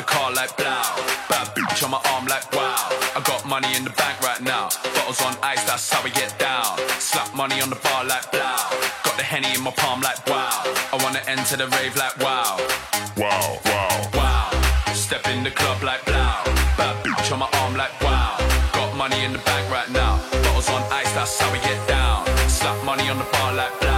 the car like blow. Bad bitch on my arm like wow. I got money in the bank right now. Bottles on ice, that's how we get down. Slap money on the bar like blow. Got the henny in my palm like wow. I wanna enter the rave like wow. Wow, wow. Wow. Step in the club like blow. Bad bitch on my arm like wow. Got money in the bank right now. Bottles on ice, that's how we get down. Slap money on the bar like blow.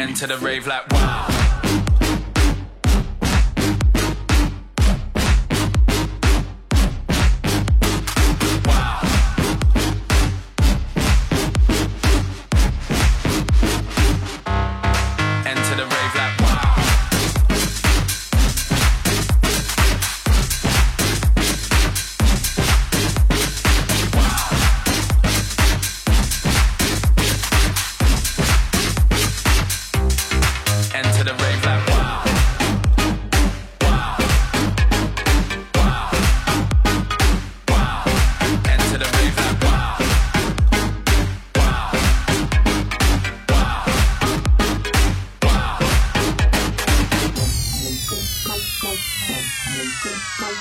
Enter the rave like wow. Wow.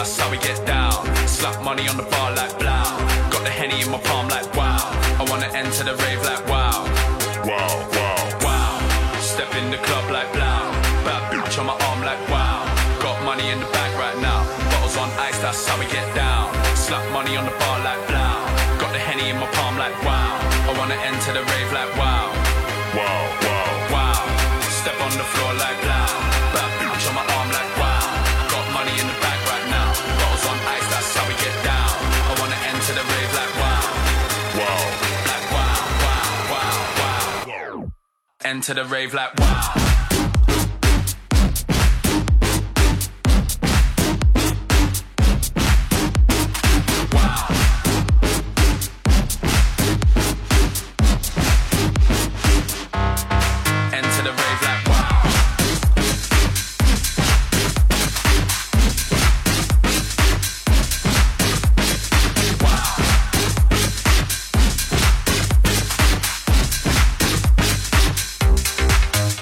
that's how we get down. Slap money on the bar like blow. Got the henny in my palm like wow. I wanna enter the rave like wow. Wow, wow. Wow. Step in the club like blow. Bad bitch on my arm like wow. Got money in the bank right now. Bottles on ice, that's how we get down. Slap money on the bar like blow. Got the henny in my palm like wow. I wanna enter the rave like wow. Wow, wow. Wow. Enter the rave like wow.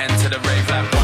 Enter the rave lab.